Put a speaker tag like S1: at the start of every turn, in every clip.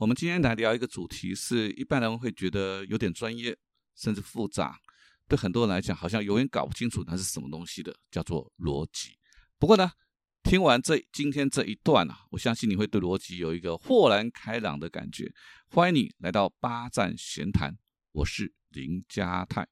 S1: 我们今天来聊一个主题，是一般人会觉得有点专业，甚至复杂，对很多人来讲，好像永远搞不清楚它是什么东西的，叫做逻辑。不过呢，听完这今天这一段啊，我相信你会对逻辑有一个豁然开朗的感觉。欢迎你来到八站闲谈，我是林家泰。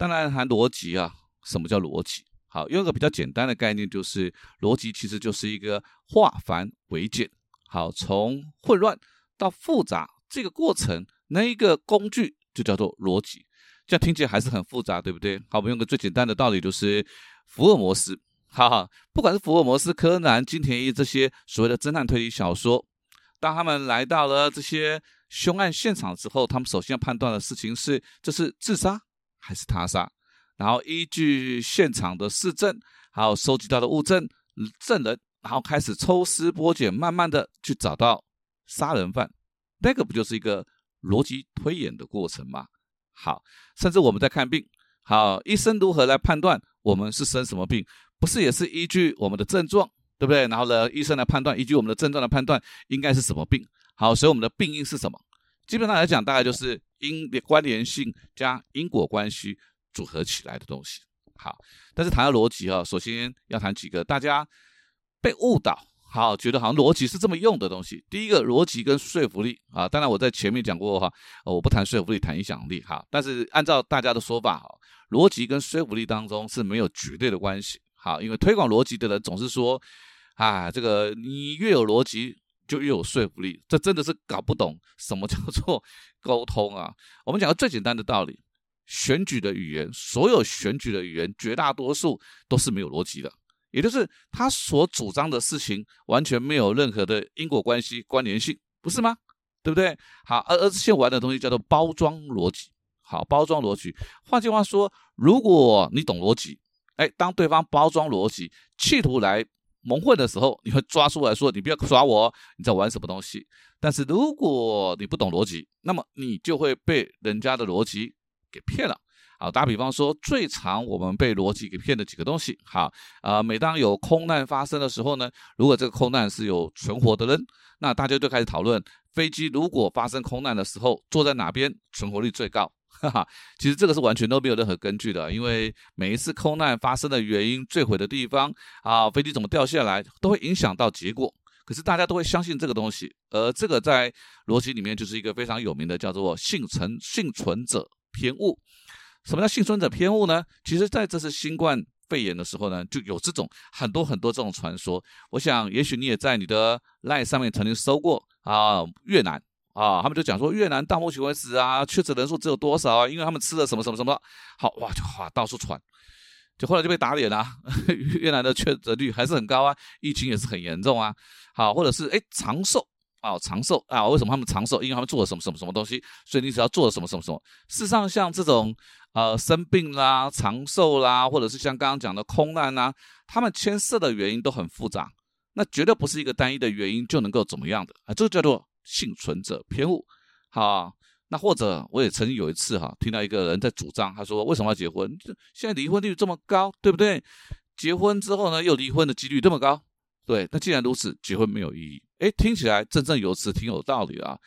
S1: 当然，谈逻辑啊，什么叫逻辑？好，用一个比较简单的概念，就是逻辑其实就是一个化繁为简。好，从混乱到复杂这个过程，那一个工具就叫做逻辑。这样听起来还是很复杂，对不对？好，我们用个最简单的道理，就是福尔摩斯。哈哈，不管是福尔摩斯、柯南、金田一这些所谓的侦探推理小说，当他们来到了这些凶案现场之后，他们首先要判断的事情是：这是自杀。还是他杀，然后依据现场的市政，还有收集到的物证、证人，然后开始抽丝剥茧，慢慢的去找到杀人犯。那个不就是一个逻辑推演的过程吗？好，甚至我们在看病，好，医生如何来判断我们是生什么病？不是也是依据我们的症状，对不对？然后呢，医生来判断，依据我们的症状来判断应该是什么病。好，所以我们的病因是什么？基本上来讲，大概就是因关联性加因果关系组合起来的东西。好，但是谈到逻辑啊，首先要谈几个大家被误导，好，觉得好像逻辑是这么用的东西。第一个，逻辑跟说服力啊，当然我在前面讲过哈，我不谈说服力，谈影响力哈。但是按照大家的说法哈，逻辑跟说服力当中是没有绝对的关系。好，因为推广逻辑的人总是说，啊，这个你越有逻辑。就越有说服力，这真的是搞不懂什么叫做沟通啊！我们讲个最简单的道理：选举的语言，所有选举的语言，绝大多数都是没有逻辑的，也就是他所主张的事情完全没有任何的因果关系、关联性，不是吗？对不对？好，而而现玩的东西叫做包装逻辑。好，包装逻辑，换句话说，如果你懂逻辑，哎，当对方包装逻辑，企图来。蒙混的时候，你会抓出来说：“你不要耍我，你在玩什么东西？”但是如果你不懂逻辑，那么你就会被人家的逻辑给骗了。好，打比方说，最常我们被逻辑给骗的几个东西。好，啊，每当有空难发生的时候呢，如果这个空难是有存活的人，那大家就开始讨论飞机如果发生空难的时候，坐在哪边存活率最高。哈哈，其实这个是完全都没有任何根据的，因为每一次空难发生的原因、坠毁的地方啊，飞机怎么掉下来，都会影响到结果。可是大家都会相信这个东西，而这个在逻辑里面就是一个非常有名的，叫做幸存幸存者偏误。什么叫幸存者偏误呢？其实在这次新冠肺炎的时候呢，就有这种很多很多这种传说。我想，也许你也在你的 line 上面曾经搜过啊，越南。啊，他们就讲说越南到目前为止啊，确诊人数只有多少啊？因为他们吃了什么什么什么，好哇，就哇到处传，就后来就被打脸了。越南的确诊率还是很高啊，疫情也是很严重啊。好，或者是哎长寿啊，长寿啊，为什么他们长寿？因为他们做了什么什么什么东西，所以你只要做了什么什么什么。事实上，像这种呃生病啦、长寿啦，或者是像刚刚讲的空难啊，他们牵涉的原因都很复杂，那绝对不是一个单一的原因就能够怎么样的啊，这个叫做。幸存者偏误，好，那或者我也曾经有一次哈，听到一个人在主张，他说为什么要结婚？现在离婚率这么高，对不对？结婚之后呢，又离婚的几率这么高，对，那既然如此，结婚没有意义。哎，听起来振振有词，挺有道理啊。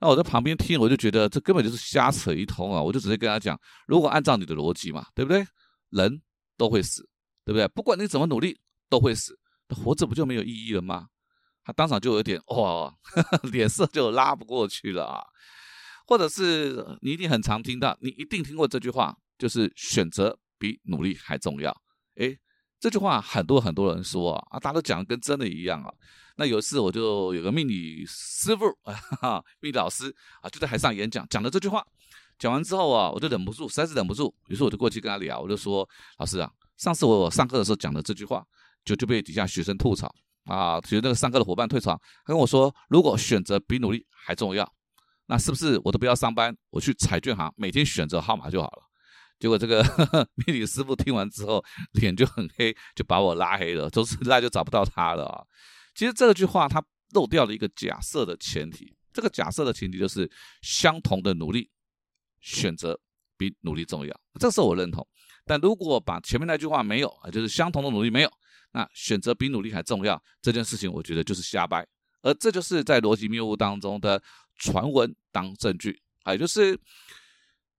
S1: 那我在旁边听，我就觉得这根本就是瞎扯一通啊。我就直接跟他讲，如果按照你的逻辑嘛，对不对？人都会死，对不对？不管你怎么努力，都会死，那活着不就没有意义了吗？他当场就有点哇，脸色就拉不过去了啊，或者是你一定很常听到，你一定听过这句话，就是选择比努力还重要。诶，这句话很多很多人说啊，大家都讲的跟真的一样啊。那有一次我就有个命理师傅 啊，命理老师啊，就在台上演讲，讲了这句话，讲完之后啊，我就忍不住，实在是忍不住，于是我就过去跟他聊，我就说，老师啊，上次我上课的时候讲的这句话，就就被底下学生吐槽。啊，其实那个上课的伙伴退场，他跟我说，如果选择比努力还重要，那是不是我都不要上班，我去彩券行每天选择号码就好了？结果这个 命理师傅听完之后脸就很黑，就把我拉黑了，从此那就找不到他了啊。其实这句话他漏掉了一个假设的前提，这个假设的前提就是相同的努力，选择比努力重要，这是我认同。但如果把前面那句话没有啊，就是相同的努力没有，那选择比努力还重要这件事情，我觉得就是瞎掰。而这就是在逻辑谬误当中的传闻当证据，也就是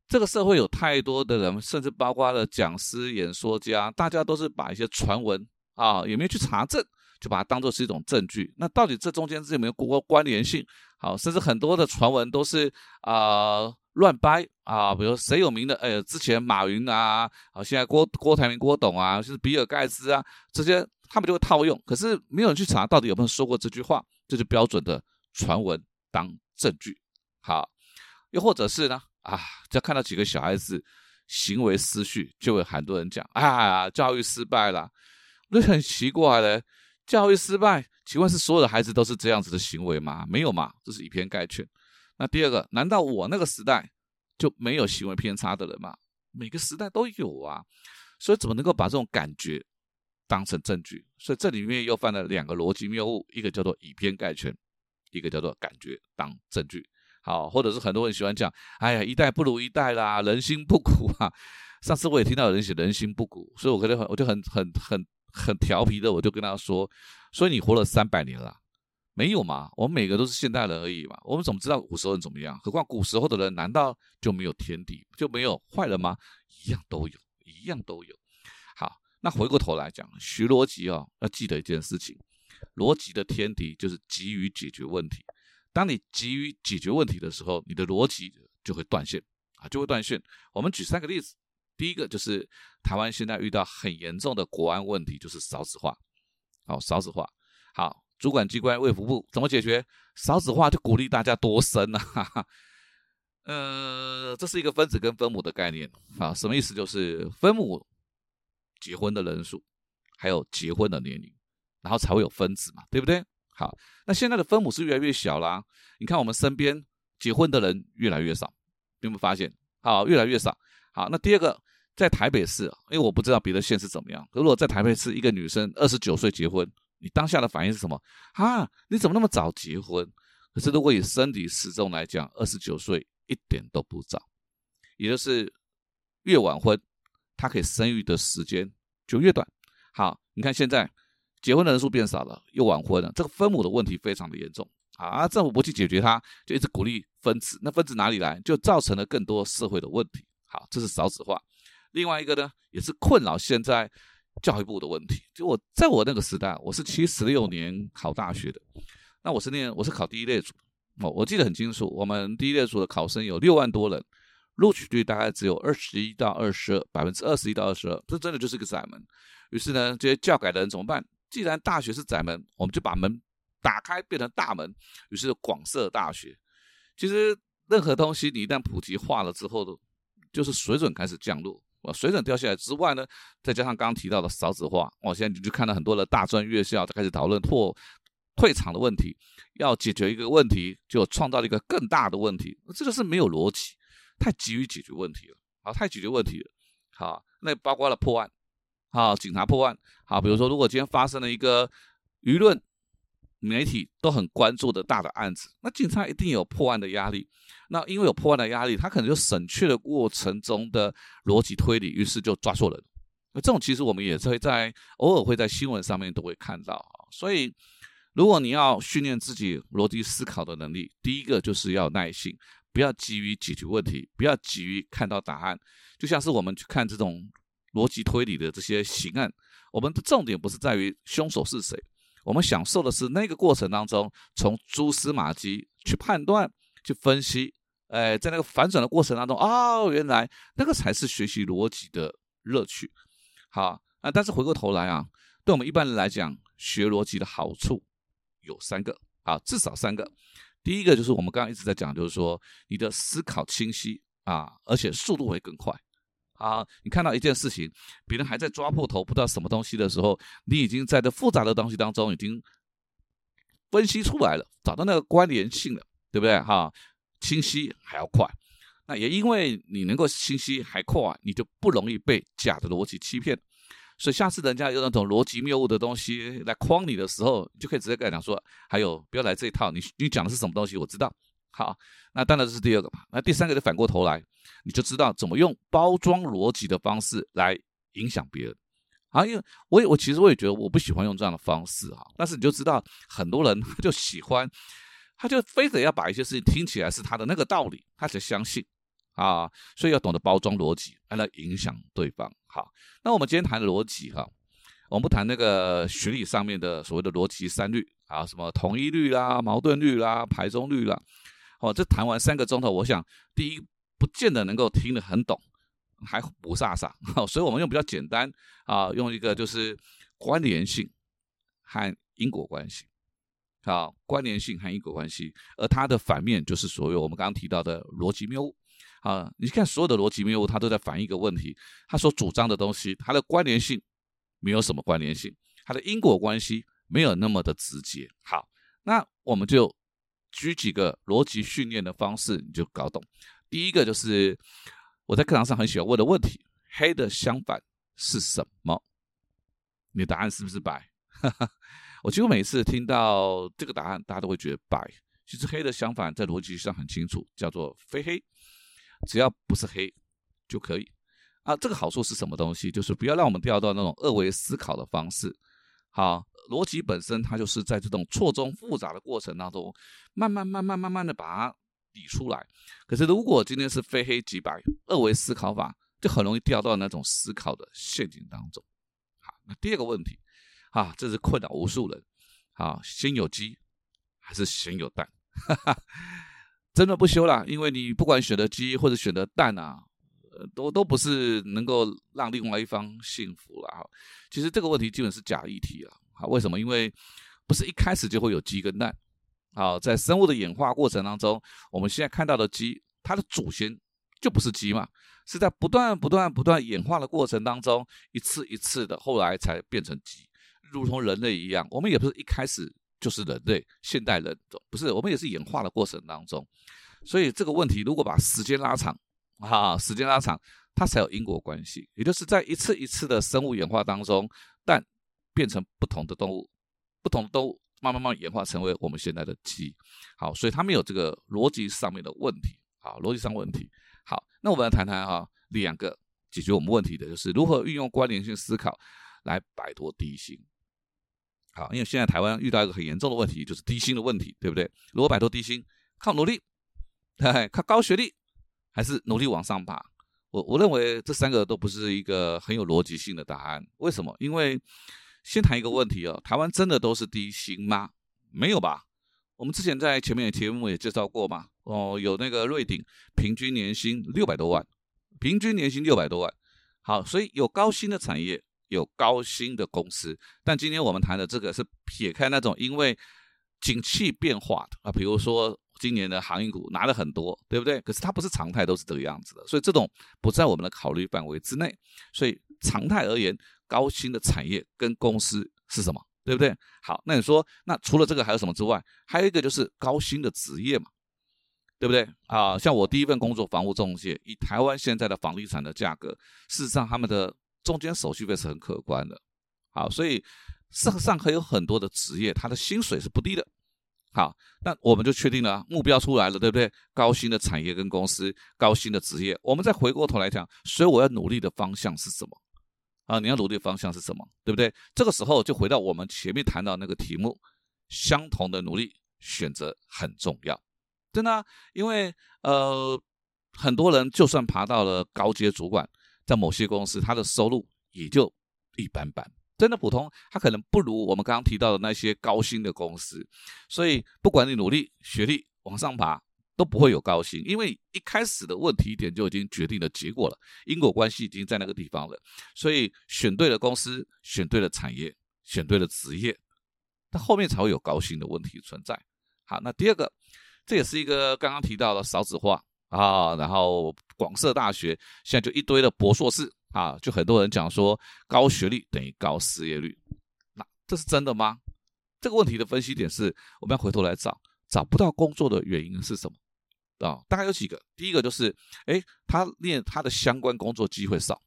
S1: 这个社会有太多的人，甚至包括了讲师、演说家，大家都是把一些传闻啊，也没去查证，就把它当做是一种证据。那到底这中间是有没有过关联性？好，甚至很多的传闻都是啊乱掰啊，比如谁有名的，哎，之前马云啊，啊，现在郭郭台铭、郭董啊，就是比尔盖茨啊，这些他们就会套用，可是没有人去查到底有没有说过这句话。这是标准的传闻当证据，好，又或者是呢啊，只要看到几个小孩子行为失序，就会很多人讲啊，教育失败了，我就很奇怪了，教育失败，请问是所有的孩子都是这样子的行为吗？没有嘛，这是以偏概全。那第二个，难道我那个时代就没有行为偏差的人嘛？每个时代都有啊，所以怎么能够把这种感觉？当成证据，所以这里面又犯了两个逻辑谬误，一个叫做以偏概全，一个叫做感觉当证据。好，或者是很多人喜欢讲，哎呀，一代不如一代啦，人心不古啊。上次我也听到有人写人心不古，所以我跟他很，我就很很很很调皮的，我就跟他说，所以你活了三百年了，没有嘛？我们每个都是现代人而已嘛，我们怎么知道古时候人怎么样？何况古时候的人难道就没有天敌，就没有坏人吗？一样都有，一样都有。好那回过头来讲，学逻辑哦，要记得一件事情：逻辑的天敌就是急于解决问题。当你急于解决问题的时候，你的逻辑就会断线啊，就会断线。我们举三个例子，第一个就是台湾现在遇到很严重的国安问题，就是少子化。好，少子化，好，主管机关卫福部怎么解决少子化？就鼓励大家多生啊。呃，这是一个分子跟分母的概念啊，什么意思？就是分母。结婚的人数，还有结婚的年龄，然后才会有分子嘛，对不对？好，那现在的分母是越来越小啦。你看我们身边结婚的人越来越少，有没有发现？好，越来越少。好，那第二个，在台北市，因为我不知道别的县是怎么样。如果在台北市，一个女生二十九岁结婚，你当下的反应是什么？啊，你怎么那么早结婚？可是如果以生理时钟来讲，二十九岁一点都不早，也就是越晚婚。他可以生育的时间就越短。好，你看现在结婚的人数变少了，又晚婚了，这个分母的问题非常的严重啊！政府不去解决它，就一直鼓励分子，那分子哪里来？就造成了更多社会的问题。好，这是少子化。另外一个呢，也是困扰现在教育部的问题。就我在我那个时代，我是七十六年考大学的，那我是念我是考第一列组，我我记得很清楚，我们第一列组的考生有六万多人。录取率大概只有二十一到二十二，百分之二十一到二十二，这真的就是个窄门。于是呢，这些教改的人怎么办？既然大学是窄门，我们就把门打开，变成大门。于是广设大学。其实任何东西你一旦普及化了之后，就是水准开始降落。啊，水准掉下来之外呢，再加上刚刚提到的少子化，我现在你就看到很多的大专院校开始讨论破退场的问题，要解决一个问题，就创造了一个更大的问题，这个是没有逻辑。太急于解决问题了，啊，太解决问题了，好，那包括了破案，好，警察破案，好，比如说如果今天发生了一个舆论、媒体都很关注的大的案子，那警察一定有破案的压力，那因为有破案的压力，他可能就省去了过程中的逻辑推理，于是就抓错人。那这种其实我们也是会在偶尔会在新闻上面都会看到啊，所以如果你要训练自己逻辑思考的能力，第一个就是要耐心。不要急于解决问题，不要急于看到答案。就像是我们去看这种逻辑推理的这些刑案，我们的重点不是在于凶手是谁，我们享受的是那个过程当中，从蛛丝马迹去判断、去分析。哎，在那个反转的过程当中，哦，原来那个才是学习逻辑的乐趣。好啊，但是回过头来啊，对我们一般人来讲，学逻辑的好处有三个，啊，至少三个。第一个就是我们刚刚一直在讲，就是说你的思考清晰啊，而且速度会更快啊。你看到一件事情，别人还在抓破头，不知道什么东西的时候，你已经在这复杂的东西当中已经分析出来了，找到那个关联性了，对不对？哈，清晰还要快。那也因为你能够清晰还快，你就不容易被假的逻辑欺骗。所以下次人家用那种逻辑谬误的东西来框你的时候，你就可以直接跟他讲说：“还有，不要来这一套，你你讲的是什么东西？我知道。”好，那当然这是第二个嘛。那第三个就反过头来，你就知道怎么用包装逻辑的方式来影响别人。啊，因为我也我其实我也觉得我不喜欢用这样的方式哈，但是你就知道很多人他就喜欢，他就非得要把一些事情听起来是他的那个道理，他才相信啊，所以要懂得包装逻辑来影响对方。好，那我们今天谈逻辑哈，我们不谈那个学理上面的所谓的逻辑三律啊，什么同一律啦、矛盾律啦、排中律啦。哦，这谈完三个钟头，我想第一不见得能够听得很懂。还不飒飒，所以我们用比较简单啊，用一个就是关联性和因果关系，好，关联性和因果关系，而它的反面就是所有我们刚刚提到的逻辑谬误啊。你看所有的逻辑谬误，它都在反映一个问题：它所主张的东西，它的关联性没有什么关联性，它的因果关系没有那么的直接。好，那我们就举几个逻辑训练的方式，你就搞懂。第一个就是。我在课堂上很喜欢问的问题：黑的相反是什么？你的答案是不是白？我几乎每次听到这个答案，大家都会觉得白。其实黑的相反在逻辑上很清楚，叫做非黑，只要不是黑就可以。啊，这个好处是什么东西？就是不要让我们掉到那种二维思考的方式。好，逻辑本身它就是在这种错综复杂的过程当中，慢慢、慢慢、慢慢的把它。理出来，可是如果今天是非黑即白二维思考法，就很容易掉到那种思考的陷阱当中。好，那第二个问题，啊，这是困扰无数人。啊，先有鸡还是先有蛋？真的不修了，因为你不管选择鸡或者选择蛋啊，都都不是能够让另外一方幸福了。哈，其实这个问题基本是假议题了。好，为什么？因为不是一开始就会有鸡跟蛋。好，在生物的演化过程当中，我们现在看到的鸡，它的祖先就不是鸡嘛，是在不断、不断、不断演化的过程当中，一次一次的，后来才变成鸡，如同人类一样，我们也不是一开始就是人类，现代人不是，我们也是演化的过程当中，所以这个问题如果把时间拉长，啊，时间拉长，它才有因果关系，也就是在一次一次的生物演化当中，蛋变成不同的动物，不同的动物。慢慢慢演化成为我们现在的鸡，好，所以它没有这个逻辑上面的问题，好，逻辑上问题，好，那我们来谈谈哈，两个解决我们问题的就是如何运用关联性思考来摆脱低薪，好，因为现在台湾遇到一个很严重的问题，就是低薪的问题，对不对？如何摆脱低薪？靠努力，靠高学历，还是努力往上爬？我我认为这三个都不是一个很有逻辑性的答案，为什么？因为先谈一个问题哦，台湾真的都是低薪吗？没有吧。我们之前在前面的节目也介绍过嘛。哦，有那个瑞鼎平均年薪六百多万，平均年薪六百多万。好，所以有高薪的产业，有高薪的公司。但今天我们谈的这个是撇开那种因为景气变化的啊，比如说今年的航运股拿了很多，对不对？可是它不是常态都是这个样子的，所以这种不在我们的考虑范围之内。所以常态而言。高薪的产业跟公司是什么？对不对？好，那你说，那除了这个还有什么之外？还有一个就是高薪的职业嘛，对不对？啊，像我第一份工作，房屋中介，以台湾现在的房地产的价格，事实上他们的中间手续费是很可观的。好，所以世上还有很多的职业，他的薪水是不低的。好，那我们就确定了目标出来了，对不对？高薪的产业跟公司，高薪的职业，我们再回过头来讲，所以我要努力的方向是什么？啊，你要努力的方向是什么？对不对？这个时候就回到我们前面谈到那个题目，相同的努力选择很重要，真的。因为呃，很多人就算爬到了高阶主管，在某些公司，他的收入也就一般般，真的普通，他可能不如我们刚刚提到的那些高薪的公司。所以，不管你努力学历往上爬。都不会有高薪，因为一开始的问题点就已经决定了结果了，因果关系已经在那个地方了，所以选对了公司，选对了产业，选对了职业，它后面才会有高薪的问题存在。好，那第二个，这也是一个刚刚提到的少子化啊，然后广设大学，现在就一堆的博硕士啊，就很多人讲说高学历等于高失业率，那这是真的吗？这个问题的分析点是，我们要回头来找，找不到工作的原因是什么？啊，大概有几个。第一个就是，哎，他念他的相关工作机会少，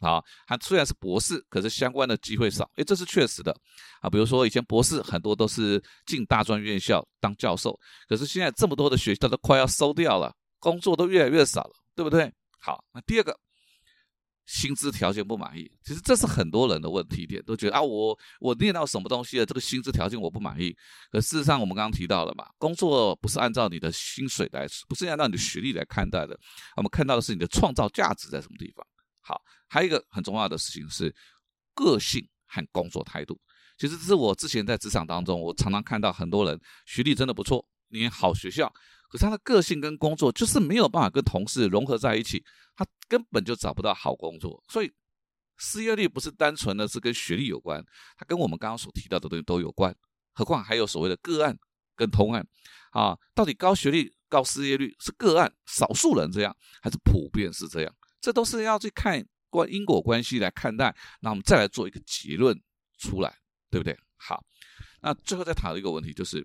S1: 啊，他虽然是博士，可是相关的机会少，哎，这是确实的，啊，比如说以前博士很多都是进大专院校当教授，可是现在这么多的学校都快要收掉了，工作都越来越少了，对不对？好，那第二个。薪资条件不满意，其实这是很多人的问题点，都觉得啊，我我念到什么东西了，这个薪资条件我不满意。可事实上，我们刚刚提到了嘛，工作不是按照你的薪水来，不是按照你的学历来看待的，我们看到的是你的创造价值在什么地方。好，还有一个很重要的事情是个性和工作态度。其实这是我之前在职场当中，我常常看到很多人学历真的不错，念好学校。可他的个性跟工作就是没有办法跟同事融合在一起，他根本就找不到好工作。所以失业率不是单纯的是跟学历有关，它跟我们刚刚所提到的东西都有关。何况还有所谓的个案跟同案啊，到底高学历高失业率是个案少数人这样，还是普遍是这样？这都是要去看关因果关系来看待，那我们再来做一个结论出来，对不对？好，那最后再谈一个问题就是。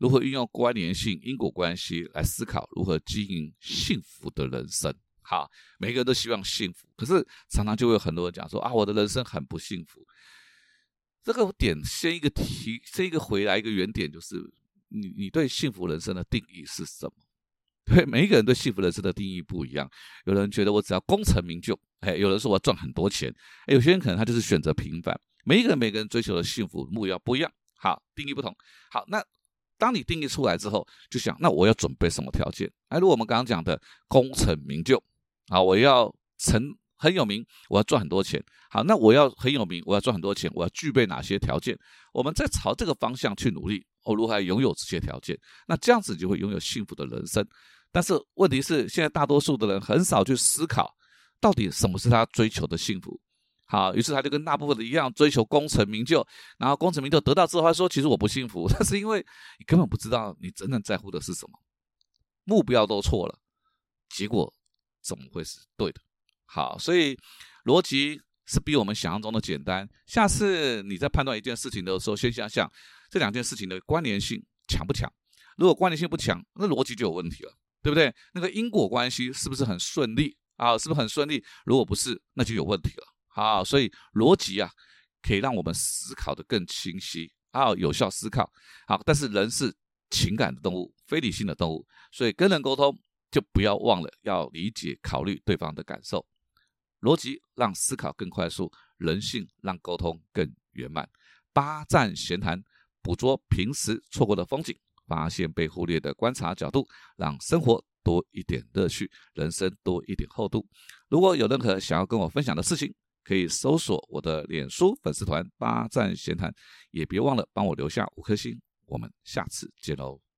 S1: 如何运用关联性因果关系来思考如何经营幸福的人生？好，每个人都希望幸福，可是常常就会有很多人讲说啊，我的人生很不幸福。这个点先一个提，先一个回来一个原点，就是你你对幸福人生的定义是什么？对，每一个人对幸福人生的定义不一样。有人觉得我只要功成名就，哎，有人说我赚很多钱，哎，有些人可能他就是选择平凡。每一个人每个人追求的幸福目标不一样，好，定义不同。好，那。当你定义出来之后，就想那我要准备什么条件？哎，如我们刚刚讲的功成名就，啊，我要成很有名，我要赚很多钱。好，那我要很有名，我要赚很多钱，我要具备哪些条件？我们在朝这个方向去努力，我如何拥有这些条件？那这样子就会拥有幸福的人生。但是问题是，现在大多数的人很少去思考，到底什么是他追求的幸福。好，于是他就跟大部分的一样，追求功成名就，然后功成名就得到之后，他说：“其实我不幸福，那是因为你根本不知道你真正在乎的是什么，目标都错了，结果怎么会是对的？”好，所以逻辑是比我们想象中的简单。下次你在判断一件事情的时候，先想想这两件事情的关联性强不强。如果关联性不强，那逻辑就有问题了，对不对？那个因果关系是不是很顺利啊？是不是很顺利？如果不是，那就有问题了。好，所以逻辑啊，可以让我们思考的更清晰，啊，有效思考。好，但是人是情感的动物，非理性的动物，所以跟人沟通就不要忘了要理解、考虑对方的感受。逻辑让思考更快速，人性让沟通更圆满。八站闲谈，捕捉平时错过的风景，发现被忽略的观察角度，让生活多一点乐趣，人生多一点厚度。如果有任何想要跟我分享的事情，可以搜索我的脸书粉丝团“八站闲谈”，也别忘了帮我留下五颗星。我们下次见喽！